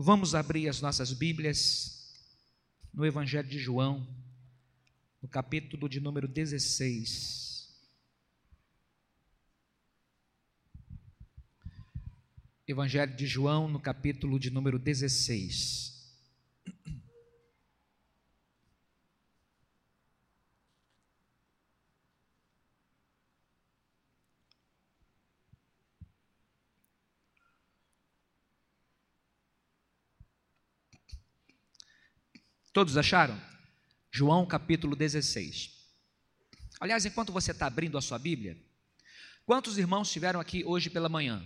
Vamos abrir as nossas Bíblias no Evangelho de João, no capítulo de número 16. Evangelho de João, no capítulo de número 16. Todos acharam? João capítulo 16. Aliás, enquanto você está abrindo a sua Bíblia, quantos irmãos estiveram aqui hoje pela manhã?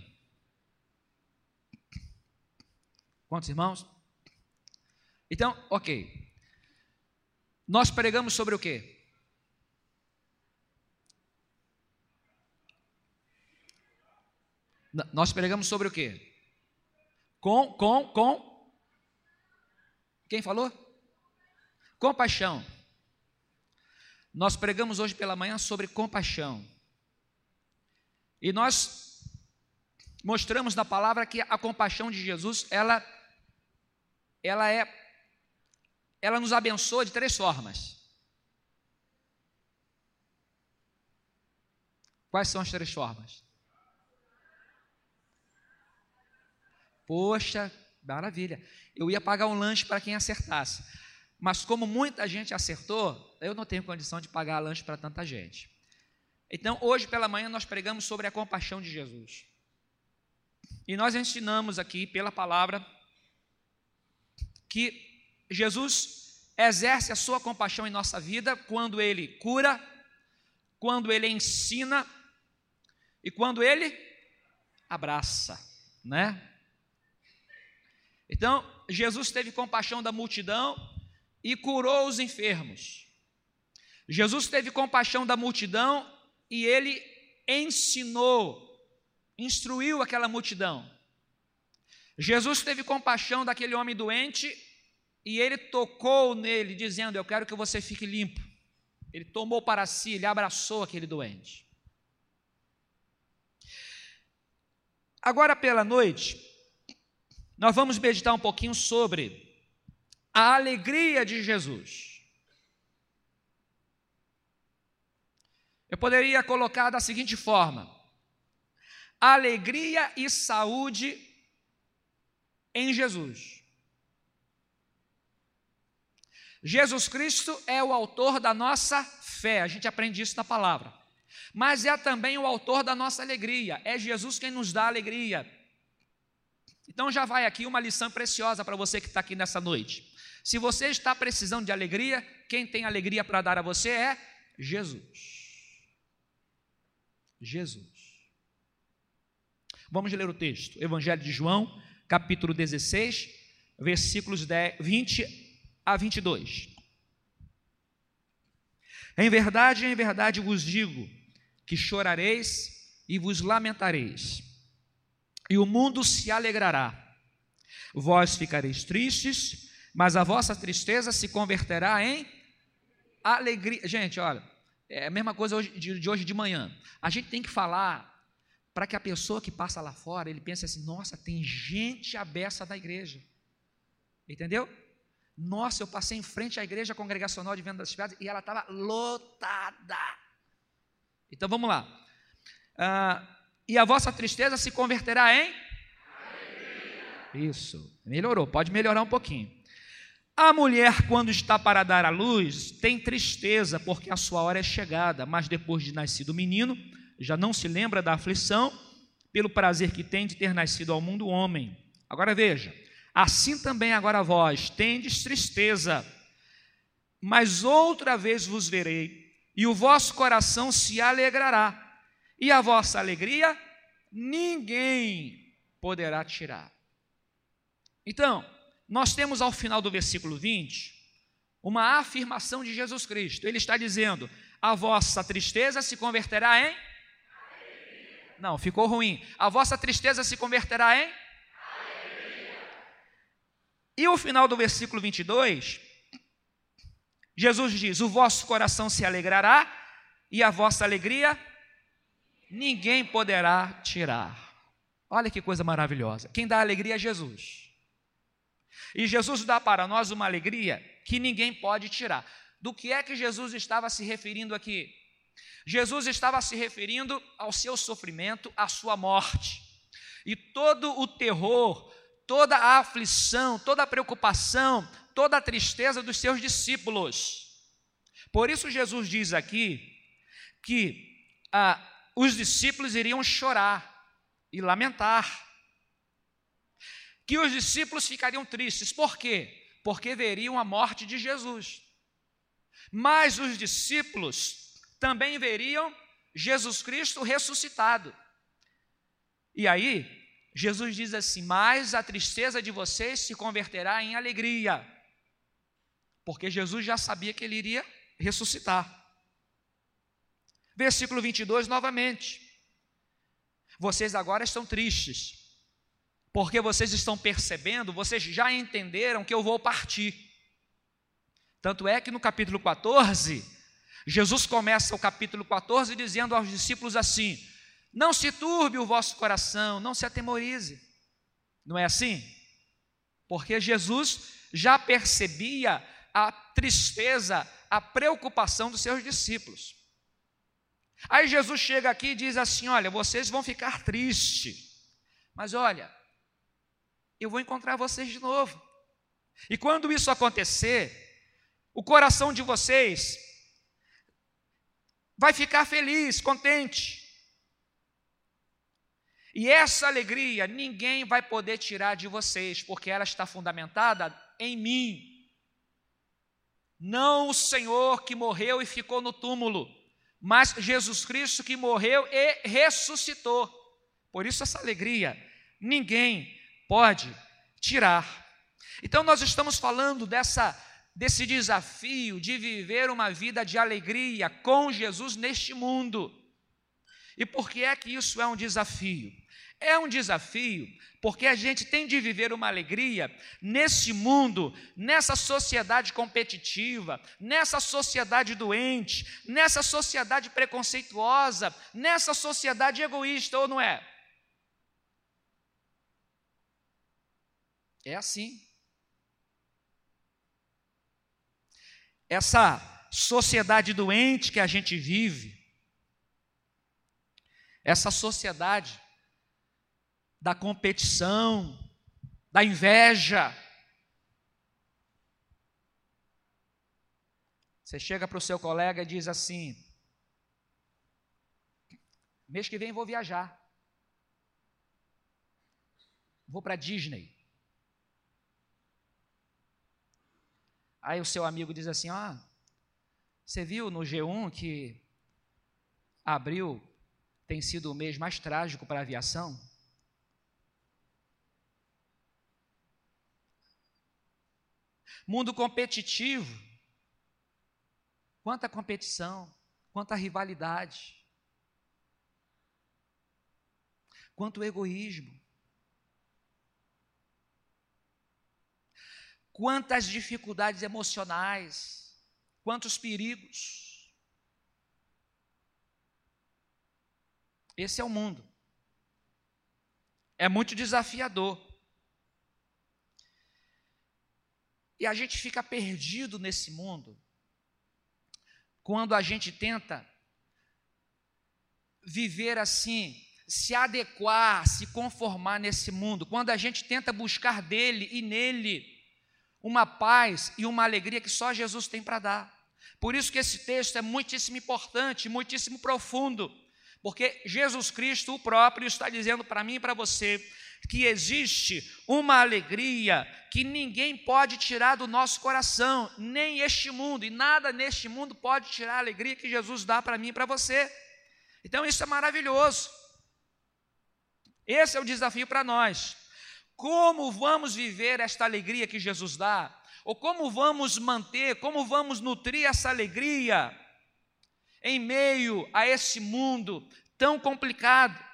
Quantos irmãos? Então, ok. Nós pregamos sobre o quê? Nós pregamos sobre o quê? Com, com, com. Quem falou? Compaixão. Nós pregamos hoje pela manhã sobre compaixão. E nós mostramos na palavra que a compaixão de Jesus, ela ela é ela nos abençoa de três formas. Quais são as três formas? Poxa, maravilha. Eu ia pagar um lanche para quem acertasse. Mas como muita gente acertou, eu não tenho condição de pagar lanche para tanta gente. Então, hoje pela manhã nós pregamos sobre a compaixão de Jesus. E nós ensinamos aqui pela palavra que Jesus exerce a sua compaixão em nossa vida quando ele cura, quando ele ensina e quando ele abraça, né? Então, Jesus teve compaixão da multidão e curou os enfermos. Jesus teve compaixão da multidão e ele ensinou, instruiu aquela multidão. Jesus teve compaixão daquele homem doente e ele tocou nele, dizendo: Eu quero que você fique limpo. Ele tomou para si, ele abraçou aquele doente. Agora, pela noite, nós vamos meditar um pouquinho sobre a alegria de Jesus. Eu poderia colocar da seguinte forma: alegria e saúde em Jesus. Jesus Cristo é o autor da nossa fé, a gente aprende isso na palavra. Mas é também o autor da nossa alegria, é Jesus quem nos dá alegria. Então já vai aqui uma lição preciosa para você que está aqui nessa noite. Se você está precisando de alegria, quem tem alegria para dar a você é Jesus. Jesus. Vamos ler o texto. Evangelho de João, capítulo 16, versículos 20 a 22. Em verdade, em verdade vos digo que chorareis e vos lamentareis, e o mundo se alegrará. Vós ficareis tristes, mas a vossa tristeza se converterá em alegria. Gente, olha, é a mesma coisa de, hoje de manhã. A gente tem que falar para que a pessoa que passa lá fora, ele pense assim: nossa, tem gente abessa da igreja. Entendeu? Nossa, eu passei em frente à igreja congregacional de Venda das Pedras e ela estava lotada. Então vamos lá. Ah, e a vossa tristeza se converterá em? Isso, melhorou, pode melhorar um pouquinho. A mulher, quando está para dar à luz, tem tristeza, porque a sua hora é chegada, mas depois de nascido o menino, já não se lembra da aflição, pelo prazer que tem de ter nascido ao mundo homem. Agora veja, assim também agora vós tendes tristeza, mas outra vez vos verei, e o vosso coração se alegrará, e a vossa alegria ninguém poderá tirar. Então, nós temos ao final do versículo 20 uma afirmação de Jesus Cristo. Ele está dizendo: a vossa tristeza se converterá em. Não, ficou ruim. A vossa tristeza se converterá em. E o final do versículo 22, Jesus diz: O vosso coração se alegrará e a vossa alegria ninguém poderá tirar. Olha que coisa maravilhosa. Quem dá alegria é Jesus. E Jesus dá para nós uma alegria que ninguém pode tirar. Do que é que Jesus estava se referindo aqui? Jesus estava se referindo ao seu sofrimento, à sua morte. E todo o terror, toda a aflição, toda a preocupação, toda a tristeza dos seus discípulos. Por isso, Jesus diz aqui que ah, os discípulos iriam chorar e lamentar. Que os discípulos ficariam tristes. Por quê? Porque veriam a morte de Jesus. Mas os discípulos também veriam Jesus Cristo ressuscitado. E aí, Jesus diz assim: Mas a tristeza de vocês se converterá em alegria. Porque Jesus já sabia que ele iria ressuscitar. Versículo 22 novamente. Vocês agora estão tristes, porque vocês estão percebendo, vocês já entenderam que eu vou partir. Tanto é que no capítulo 14, Jesus começa o capítulo 14 dizendo aos discípulos assim: Não se turbe o vosso coração, não se atemorize. Não é assim? Porque Jesus já percebia a tristeza, a preocupação dos seus discípulos. Aí Jesus chega aqui e diz assim: Olha, vocês vão ficar tristes, mas olha, eu vou encontrar vocês de novo. E quando isso acontecer, o coração de vocês vai ficar feliz, contente. E essa alegria ninguém vai poder tirar de vocês, porque ela está fundamentada em mim. Não o Senhor que morreu e ficou no túmulo, mas Jesus Cristo que morreu e ressuscitou. Por isso, essa alegria ninguém pode tirar. Então, nós estamos falando dessa, desse desafio de viver uma vida de alegria com Jesus neste mundo. E por que é que isso é um desafio? É um desafio porque a gente tem de viver uma alegria nesse mundo, nessa sociedade competitiva, nessa sociedade doente, nessa sociedade preconceituosa, nessa sociedade egoísta, ou não é? É assim. Essa sociedade doente que a gente vive, essa sociedade da competição, da inveja. Você chega para o seu colega e diz assim: mês que vem vou viajar. Vou para Disney. Aí o seu amigo diz assim: Ah, você viu no G1 que abril tem sido o mês mais trágico para a aviação? Mundo competitivo. Quanta competição, quanta rivalidade, quanto egoísmo. Quantas dificuldades emocionais, quantos perigos. Esse é o mundo. É muito desafiador. E a gente fica perdido nesse mundo quando a gente tenta viver assim, se adequar, se conformar nesse mundo, quando a gente tenta buscar dele e nele uma paz e uma alegria que só Jesus tem para dar. Por isso que esse texto é muitíssimo importante, muitíssimo profundo, porque Jesus Cristo, o próprio, está dizendo para mim e para você que existe uma alegria que ninguém pode tirar do nosso coração, nem este mundo, e nada neste mundo pode tirar a alegria que Jesus dá para mim e para você. Então isso é maravilhoso. Esse é o desafio para nós. Como vamos viver esta alegria que Jesus dá? Ou como vamos manter, como vamos nutrir essa alegria em meio a esse mundo tão complicado?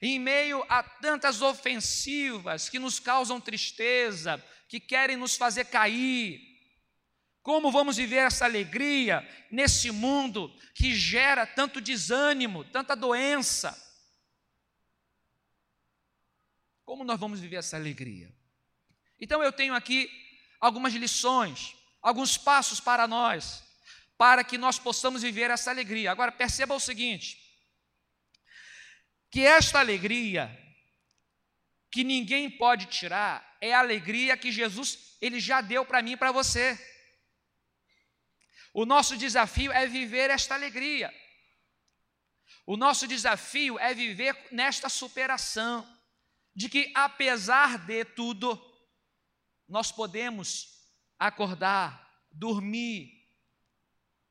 em meio a tantas ofensivas que nos causam tristeza, que querem nos fazer cair. Como vamos viver essa alegria nesse mundo que gera tanto desânimo, tanta doença? Como nós vamos viver essa alegria? Então eu tenho aqui algumas lições, alguns passos para nós, para que nós possamos viver essa alegria. Agora perceba o seguinte: que esta alegria que ninguém pode tirar é a alegria que Jesus ele já deu para mim e para você. O nosso desafio é viver esta alegria. O nosso desafio é viver nesta superação de que apesar de tudo nós podemos acordar, dormir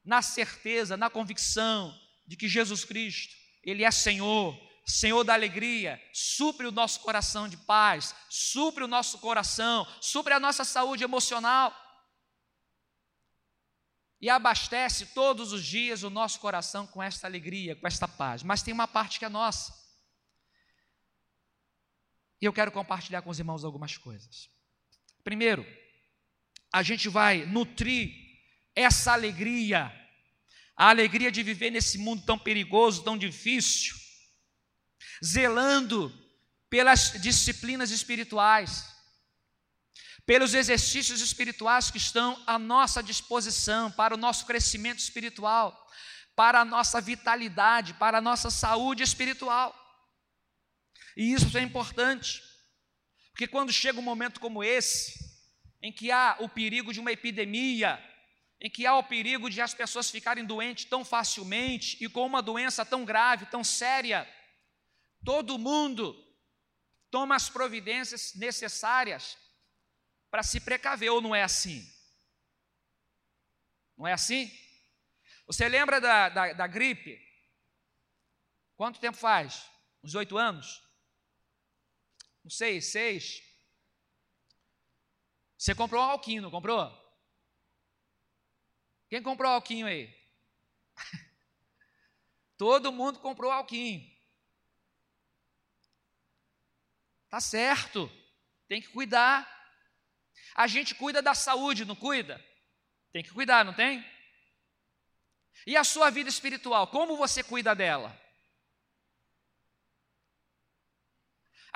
na certeza, na convicção de que Jesus Cristo, ele é Senhor, Senhor da alegria, supre o nosso coração de paz, supre o nosso coração, supre a nossa saúde emocional e abastece todos os dias o nosso coração com esta alegria, com esta paz. Mas tem uma parte que é nossa. E eu quero compartilhar com os irmãos algumas coisas. Primeiro, a gente vai nutrir essa alegria, a alegria de viver nesse mundo tão perigoso, tão difícil, zelando pelas disciplinas espirituais, pelos exercícios espirituais que estão à nossa disposição para o nosso crescimento espiritual, para a nossa vitalidade, para a nossa saúde espiritual. E isso é importante, porque quando chega um momento como esse, em que há o perigo de uma epidemia, em que há o perigo de as pessoas ficarem doentes tão facilmente e com uma doença tão grave, tão séria, todo mundo toma as providências necessárias para se precaver, ou não é assim? Não é assim? Você lembra da, da, da gripe? Quanto tempo faz? Uns oito anos? Não sei, seis? Você comprou um alquinho, não comprou? Quem comprou alquinho aí? Todo mundo comprou alquinho. Tá certo. Tem que cuidar. A gente cuida da saúde, não cuida? Tem que cuidar, não tem? E a sua vida espiritual, como você cuida dela?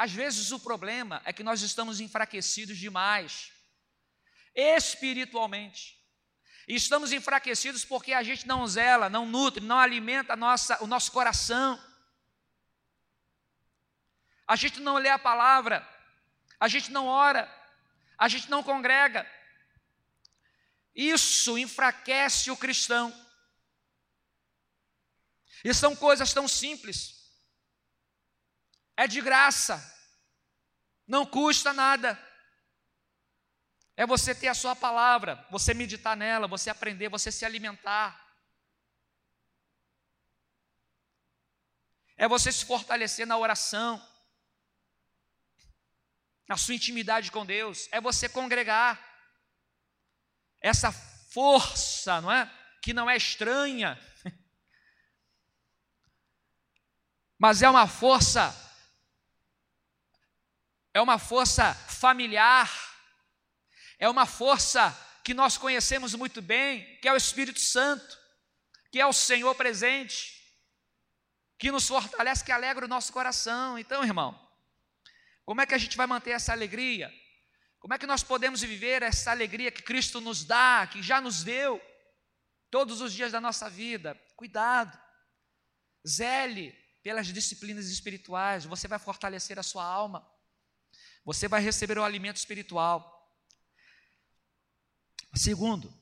Às vezes o problema é que nós estamos enfraquecidos demais espiritualmente. E estamos enfraquecidos porque a gente não zela, não nutre, não alimenta nossa, o nosso coração. A gente não lê a palavra, a gente não ora, a gente não congrega. Isso enfraquece o cristão. E são coisas tão simples. É de graça, não custa nada. É você ter a sua palavra, você meditar nela, você aprender, você se alimentar. É você se fortalecer na oração, na sua intimidade com Deus. É você congregar. Essa força, não é? Que não é estranha, mas é uma força, é uma força familiar é uma força que nós conhecemos muito bem, que é o Espírito Santo, que é o Senhor presente, que nos fortalece, que alegra o nosso coração. Então, irmão, como é que a gente vai manter essa alegria? Como é que nós podemos viver essa alegria que Cristo nos dá, que já nos deu, todos os dias da nossa vida? Cuidado, zele pelas disciplinas espirituais, você vai fortalecer a sua alma, você vai receber o alimento espiritual. Segundo,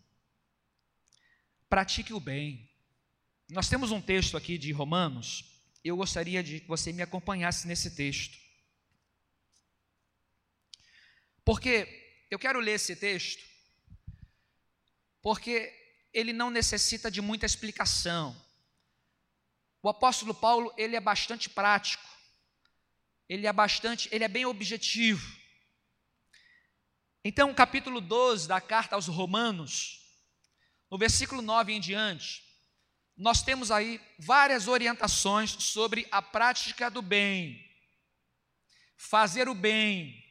pratique o bem. Nós temos um texto aqui de Romanos, eu gostaria de que você me acompanhasse nesse texto. Porque eu quero ler esse texto, porque ele não necessita de muita explicação. O apóstolo Paulo, ele é bastante prático. Ele é bastante, ele é bem objetivo. Então, capítulo 12 da carta aos Romanos, no versículo 9 em diante, nós temos aí várias orientações sobre a prática do bem, fazer o bem.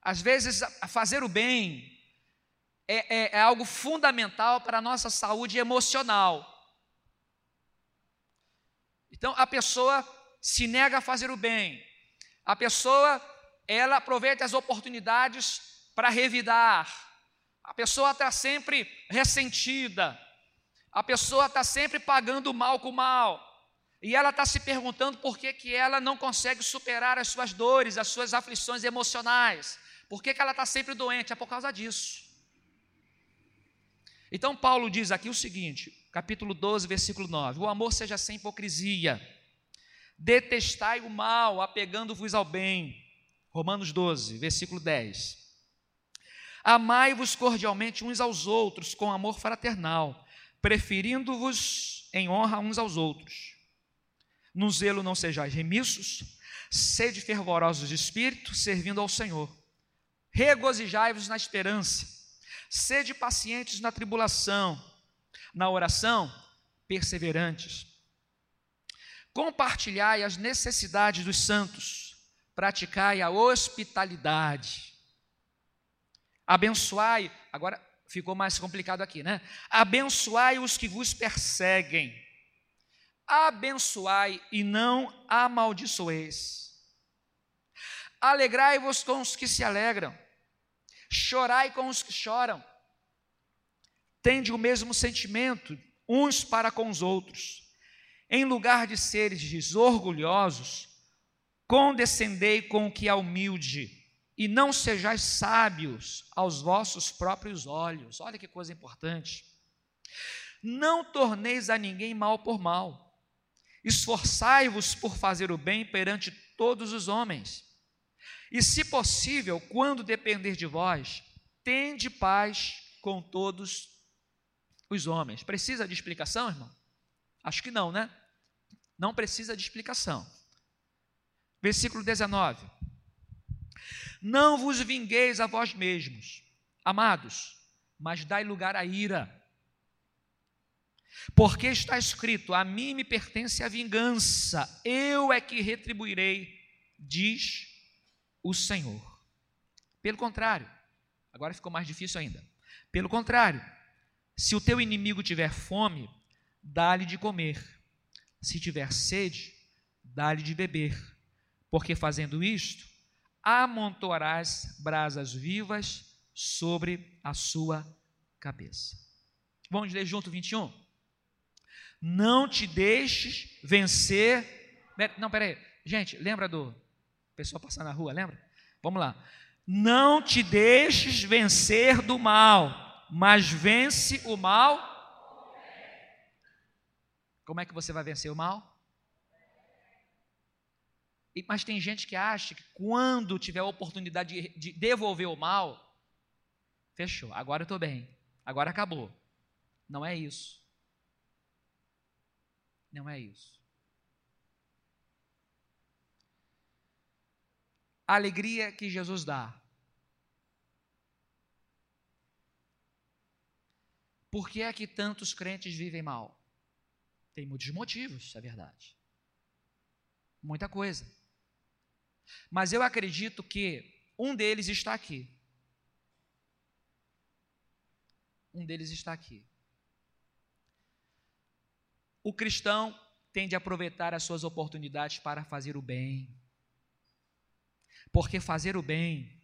Às vezes, fazer o bem é, é, é algo fundamental para a nossa saúde emocional. Então, a pessoa se nega a fazer o bem. A pessoa, ela aproveita as oportunidades para revidar. A pessoa está sempre ressentida. A pessoa está sempre pagando mal com mal. E ela está se perguntando por que, que ela não consegue superar as suas dores, as suas aflições emocionais. Por que, que ela está sempre doente? É por causa disso. Então, Paulo diz aqui o seguinte, capítulo 12, versículo 9: O amor seja sem hipocrisia, detestai o mal, apegando-vos ao bem. Romanos 12, versículo 10. Amai-vos cordialmente uns aos outros com amor fraternal, preferindo-vos em honra uns aos outros. No zelo não sejais remissos, sede fervorosos de espírito, servindo ao Senhor. Regozijai-vos na esperança, sede pacientes na tribulação, na oração, perseverantes. Compartilhai as necessidades dos santos, praticai a hospitalidade. Abençoai, agora ficou mais complicado aqui, né? Abençoai os que vos perseguem abençoai e não amaldiçoeis. Alegrai-vos com os que se alegram, chorai com os que choram. Tende o mesmo sentimento uns para com os outros. Em lugar de seres orgulhosos, condescendei com o que é humilde, e não sejais sábios aos vossos próprios olhos. Olha que coisa importante. Não torneis a ninguém mal por mal Esforçai-vos por fazer o bem perante todos os homens. E, se possível, quando depender de vós, tende paz com todos os homens. Precisa de explicação, irmão? Acho que não, né? Não precisa de explicação. Versículo 19: Não vos vingueis a vós mesmos, amados, mas dai lugar à ira porque está escrito: A mim me pertence a vingança, eu é que retribuirei, diz o Senhor. Pelo contrário, agora ficou mais difícil ainda. Pelo contrário, se o teu inimigo tiver fome, dá-lhe de comer. Se tiver sede, dá-lhe de beber. Porque fazendo isto, amontoarás brasas vivas sobre a sua cabeça. Vamos ler junto 21? Não te deixes vencer. Não, peraí. Gente, lembra do pessoal passando na rua, lembra? Vamos lá. Não te deixes vencer do mal, mas vence o mal. Como é que você vai vencer o mal? Mas tem gente que acha que quando tiver a oportunidade de, de devolver o mal, fechou, agora eu estou bem, agora acabou. Não é isso. Não é isso. A alegria que Jesus dá. Por que é que tantos crentes vivem mal? Tem muitos motivos, é verdade. Muita coisa. Mas eu acredito que um deles está aqui. Um deles está aqui. O cristão tende a aproveitar as suas oportunidades para fazer o bem. Porque fazer o bem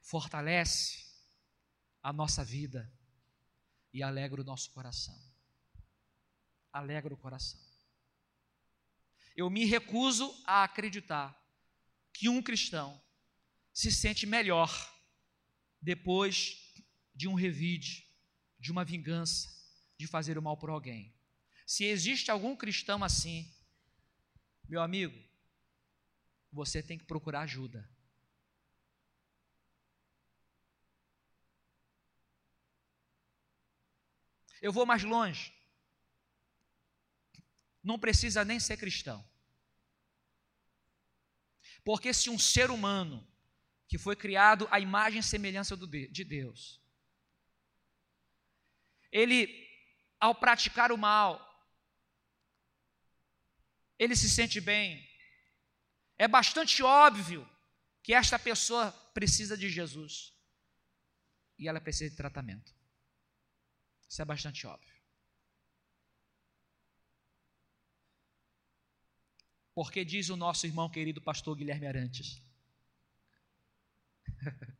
fortalece a nossa vida e alegra o nosso coração. Alegra o coração. Eu me recuso a acreditar que um cristão se sente melhor depois de um revide, de uma vingança, de fazer o mal por alguém. Se existe algum cristão assim, meu amigo, você tem que procurar ajuda. Eu vou mais longe. Não precisa nem ser cristão. Porque se um ser humano que foi criado à imagem e semelhança de Deus, ele, ao praticar o mal, ele se sente bem. É bastante óbvio que esta pessoa precisa de Jesus e ela precisa de tratamento. Isso é bastante óbvio. Porque diz o nosso irmão querido pastor Guilherme Arantes.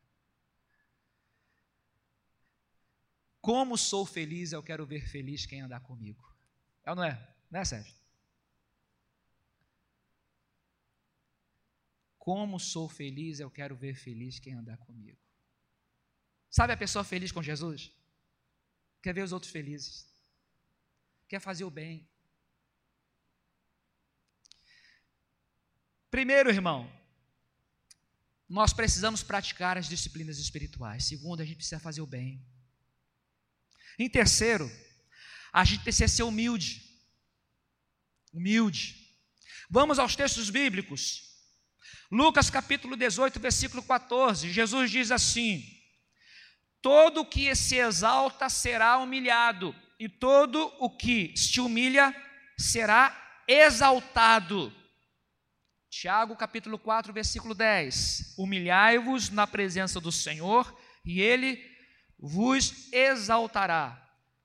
Como sou feliz, eu quero ver feliz quem andar comigo. É ou não é? Não é, Sérgio? Como sou feliz, eu quero ver feliz quem andar comigo. Sabe a pessoa feliz com Jesus? Quer ver os outros felizes. Quer fazer o bem. Primeiro, irmão, nós precisamos praticar as disciplinas espirituais. Segundo, a gente precisa fazer o bem. Em terceiro, a gente precisa ser humilde. Humilde. Vamos aos textos bíblicos. Lucas capítulo 18, versículo 14. Jesus diz assim: Todo o que se exalta será humilhado, e todo o que se humilha será exaltado. Tiago capítulo 4, versículo 10: Humilhai-vos na presença do Senhor, e ele vos exaltará.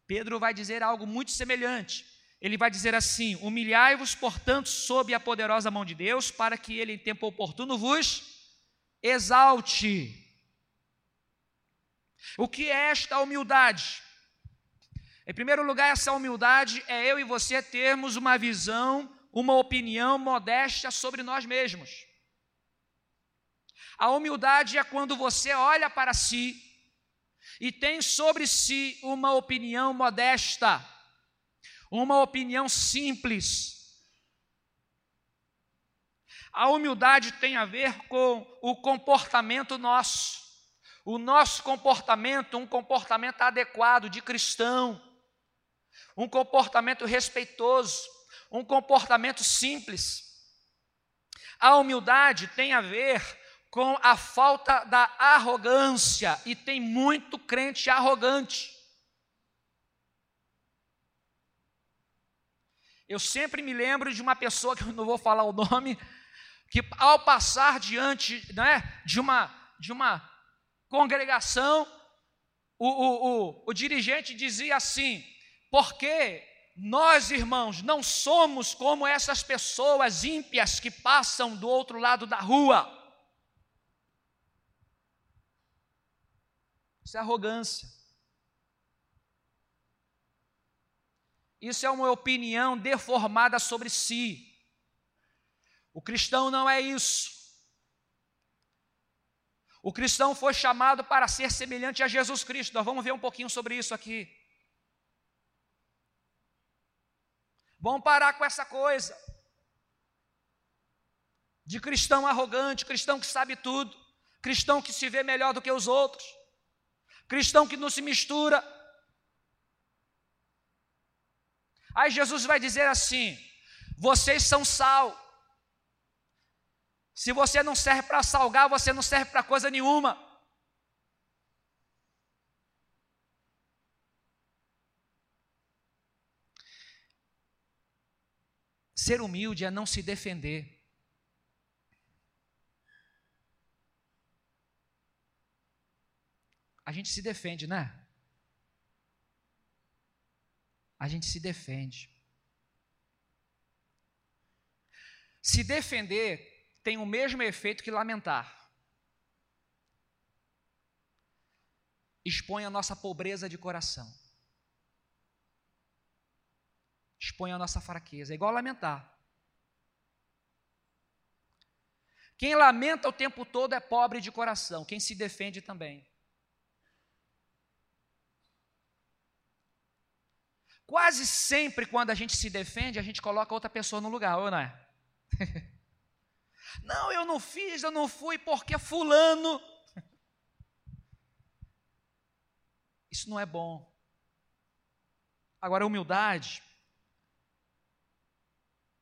Pedro vai dizer algo muito semelhante. Ele vai dizer assim: Humilhai-vos, portanto, sob a poderosa mão de Deus, para que ele, em tempo oportuno, vos exalte. O que é esta humildade? Em primeiro lugar, essa humildade é eu e você termos uma visão, uma opinião modéstia sobre nós mesmos. A humildade é quando você olha para si e tem sobre si uma opinião modesta uma opinião simples. A humildade tem a ver com o comportamento nosso, o nosso comportamento, um comportamento adequado de cristão, um comportamento respeitoso, um comportamento simples. A humildade tem a ver com a falta da arrogância, e tem muito crente arrogante. Eu sempre me lembro de uma pessoa, que eu não vou falar o nome, que ao passar diante né, de, uma, de uma congregação, o, o, o, o dirigente dizia assim: porque nós, irmãos, não somos como essas pessoas ímpias que passam do outro lado da rua. Isso é arrogância. Isso é uma opinião deformada sobre si. O cristão não é isso. O cristão foi chamado para ser semelhante a Jesus Cristo. Nós vamos ver um pouquinho sobre isso aqui. Vamos parar com essa coisa de cristão arrogante, cristão que sabe tudo, cristão que se vê melhor do que os outros, cristão que não se mistura, Aí Jesus vai dizer assim: vocês são sal. Se você não serve para salgar, você não serve para coisa nenhuma. Ser humilde é não se defender. A gente se defende, né? a gente se defende. Se defender tem o mesmo efeito que lamentar. Expõe a nossa pobreza de coração. Expõe a nossa fraqueza. É igual lamentar. Quem lamenta o tempo todo é pobre de coração. Quem se defende também. Quase sempre, quando a gente se defende, a gente coloca outra pessoa no lugar, ou não é? não, eu não fiz, eu não fui porque Fulano. Isso não é bom. Agora, a humildade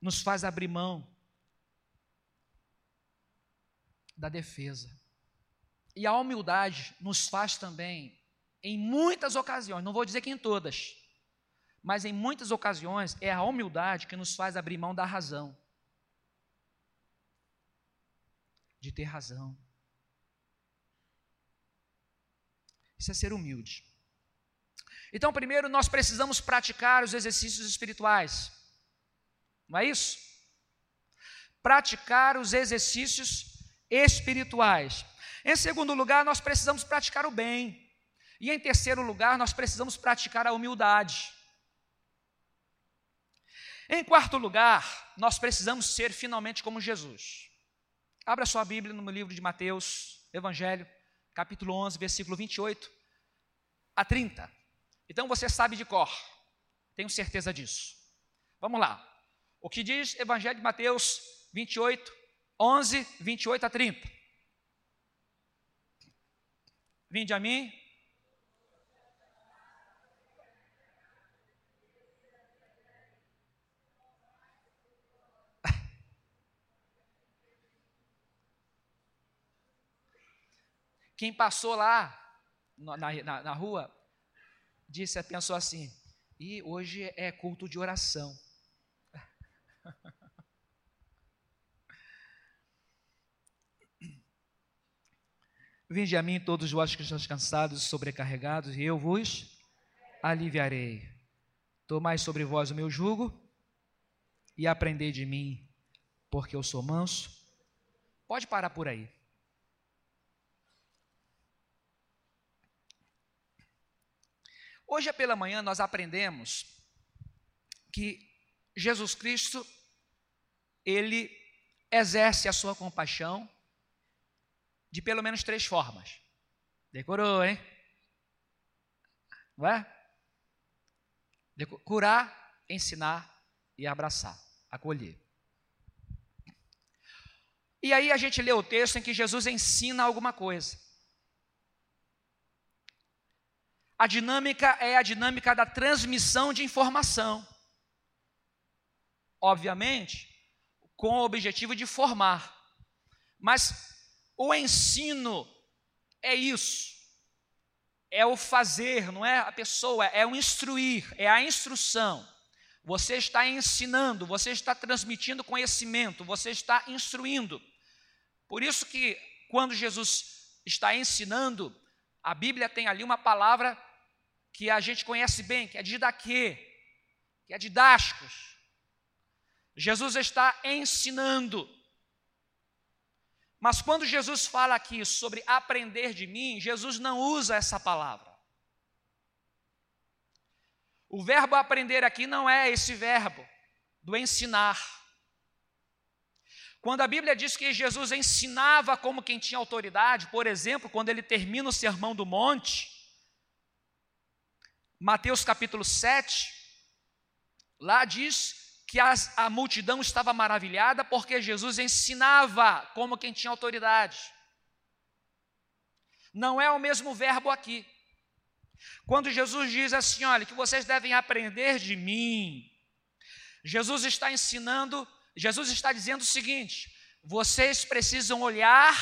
nos faz abrir mão da defesa. E a humildade nos faz também, em muitas ocasiões, não vou dizer que em todas, mas em muitas ocasiões é a humildade que nos faz abrir mão da razão. De ter razão. Isso é ser humilde. Então, primeiro, nós precisamos praticar os exercícios espirituais. Não é isso? praticar os exercícios espirituais. Em segundo lugar, nós precisamos praticar o bem. E em terceiro lugar, nós precisamos praticar a humildade. Em quarto lugar, nós precisamos ser finalmente como Jesus. Abra sua Bíblia no livro de Mateus, Evangelho, capítulo 11, versículo 28 a 30. Então você sabe de cor, tenho certeza disso. Vamos lá. O que diz Evangelho de Mateus 28, 11, 28 a 30. Vinde a mim, Quem passou lá na, na, na rua disse, pensou assim: e hoje é culto de oração. Vinde a mim todos vós que estão cansados e sobrecarregados, e eu vos aliviarei. Tomai sobre vós o meu jugo e aprendei de mim, porque eu sou manso. Pode parar por aí. Hoje pela manhã nós aprendemos que Jesus Cristo ele exerce a sua compaixão de pelo menos três formas. Decorou, hein? Não é? Curar, ensinar e abraçar, acolher. E aí a gente lê o texto em que Jesus ensina alguma coisa. A dinâmica é a dinâmica da transmissão de informação. Obviamente, com o objetivo de formar. Mas o ensino é isso. É o fazer, não é a pessoa, é o instruir, é a instrução. Você está ensinando, você está transmitindo conhecimento, você está instruindo. Por isso que quando Jesus está ensinando, a Bíblia tem ali uma palavra que a gente conhece bem, que é didaquê, que é didáticos. Jesus está ensinando. Mas quando Jesus fala aqui sobre aprender de mim, Jesus não usa essa palavra. O verbo aprender aqui não é esse verbo do ensinar. Quando a Bíblia diz que Jesus ensinava como quem tinha autoridade, por exemplo, quando ele termina o sermão do monte, Mateus capítulo 7, lá diz que as, a multidão estava maravilhada porque Jesus ensinava como quem tinha autoridade. Não é o mesmo verbo aqui. Quando Jesus diz assim: olha, que vocês devem aprender de mim, Jesus está ensinando, Jesus está dizendo o seguinte: vocês precisam olhar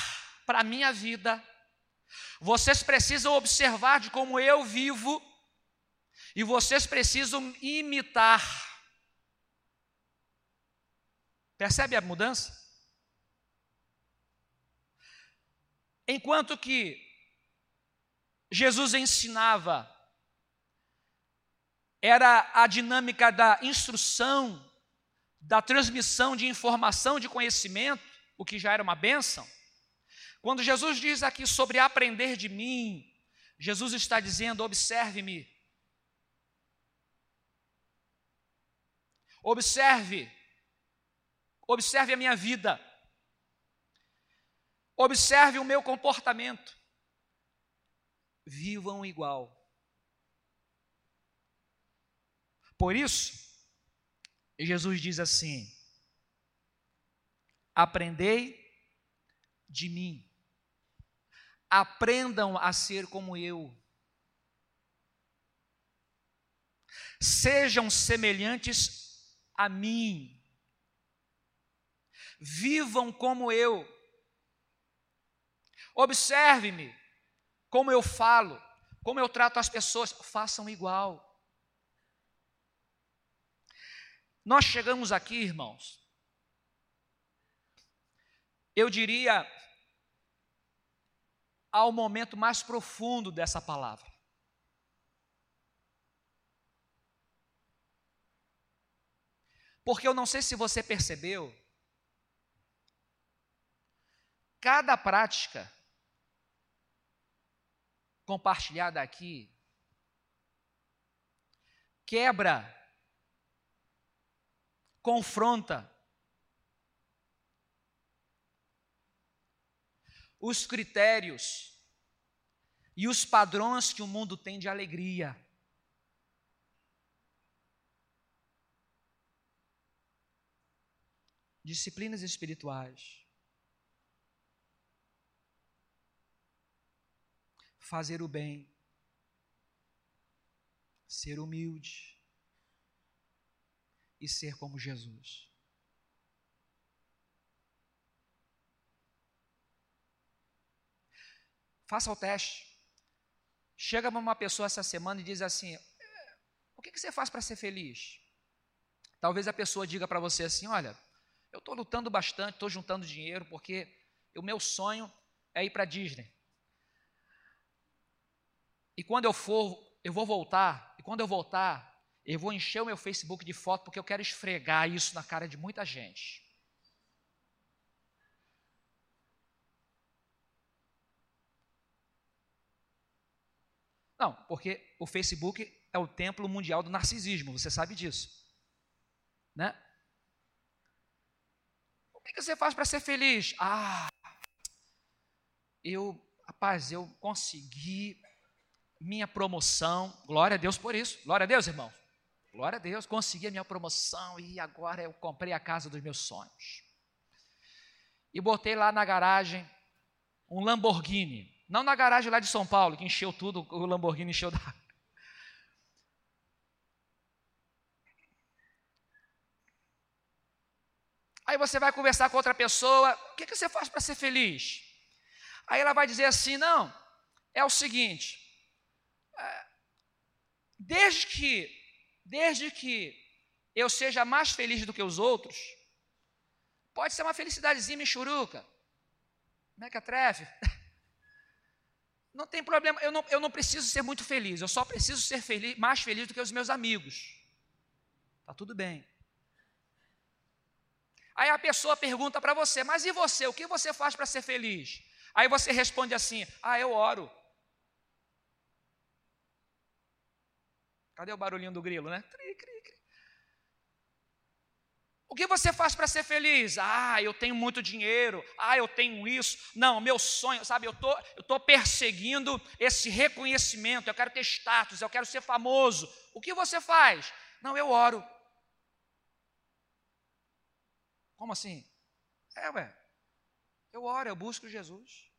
para a minha vida, vocês precisam observar de como eu vivo, e vocês precisam imitar. Percebe a mudança? Enquanto que Jesus ensinava, era a dinâmica da instrução, da transmissão de informação, de conhecimento, o que já era uma bênção. Quando Jesus diz aqui sobre aprender de mim, Jesus está dizendo: observe-me, Observe, observe a minha vida, observe o meu comportamento, vivam igual. Por isso, Jesus diz assim: aprendei de mim, aprendam a ser como eu. Sejam semelhantes a mim. Vivam como eu. Observe-me como eu falo, como eu trato as pessoas, façam igual. Nós chegamos aqui, irmãos, eu diria, ao momento mais profundo dessa palavra. Porque eu não sei se você percebeu, cada prática compartilhada aqui quebra, confronta os critérios e os padrões que o mundo tem de alegria. Disciplinas espirituais. Fazer o bem. Ser humilde. E ser como Jesus. Faça o teste. Chega uma pessoa essa semana e diz assim: O que você faz para ser feliz? Talvez a pessoa diga para você assim: Olha, eu estou lutando bastante, estou juntando dinheiro, porque o meu sonho é ir para Disney. E quando eu for, eu vou voltar, e quando eu voltar, eu vou encher o meu Facebook de foto, porque eu quero esfregar isso na cara de muita gente. Não, porque o Facebook é o templo mundial do narcisismo, você sabe disso. Né? O que você faz para ser feliz? Ah, eu, rapaz, eu consegui minha promoção. Glória a Deus por isso. Glória a Deus, irmão. Glória a Deus, consegui a minha promoção e agora eu comprei a casa dos meus sonhos. E botei lá na garagem um Lamborghini. Não na garagem lá de São Paulo, que encheu tudo, o Lamborghini encheu da. Aí você vai conversar com outra pessoa, o que, que você faz para ser feliz? Aí ela vai dizer assim: não, é o seguinte, é, desde que, desde que eu seja mais feliz do que os outros, pode ser uma felicidadezinha michuruca, mequetrefe, Não tem problema, eu não, eu não preciso ser muito feliz, eu só preciso ser feliz, mais feliz do que os meus amigos. Está tudo bem. Aí a pessoa pergunta para você, mas e você? O que você faz para ser feliz? Aí você responde assim: Ah, eu oro. Cadê o barulhinho do grilo, né? Cri, cri, cri. O que você faz para ser feliz? Ah, eu tenho muito dinheiro. Ah, eu tenho isso. Não, meu sonho, sabe? Eu tô, eu tô perseguindo esse reconhecimento. Eu quero ter status. Eu quero ser famoso. O que você faz? Não, eu oro. Como assim? É, ué. Eu oro, eu busco Jesus.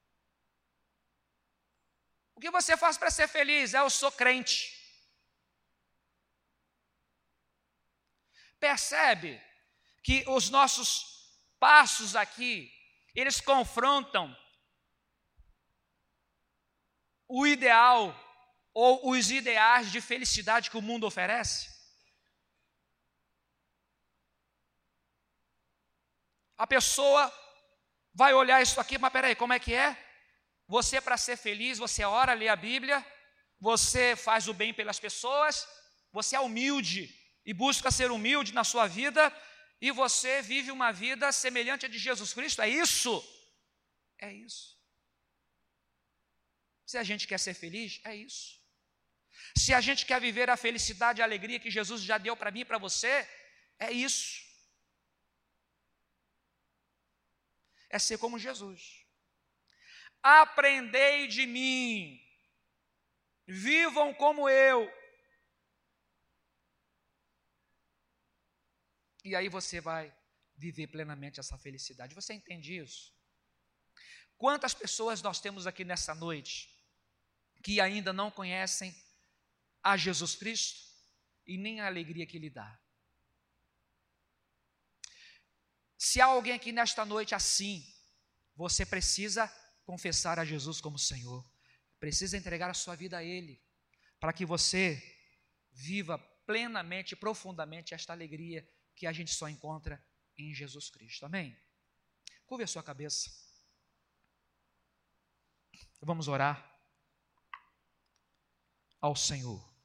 O que você faz para ser feliz? É, eu sou crente. Percebe que os nossos passos aqui, eles confrontam o ideal ou os ideais de felicidade que o mundo oferece? A pessoa vai olhar isso aqui, mas peraí, como é que é? Você, para ser feliz, você ora, lê a Bíblia, você faz o bem pelas pessoas, você é humilde e busca ser humilde na sua vida, e você vive uma vida semelhante a de Jesus Cristo. É isso? É isso. Se a gente quer ser feliz, é isso. Se a gente quer viver a felicidade e a alegria que Jesus já deu para mim e para você, é isso. É ser como Jesus. Aprendei de mim, vivam como eu, E aí você vai viver plenamente essa felicidade. Você entende isso? Quantas pessoas nós temos aqui nessa noite que ainda não conhecem a Jesus Cristo e nem a alegria que Ele dá? Se há alguém aqui nesta noite assim, você precisa confessar a Jesus como Senhor, precisa entregar a sua vida a Ele, para que você viva plenamente, profundamente esta alegria que a gente só encontra em Jesus Cristo. Amém? Curve a sua cabeça. Vamos orar ao Senhor.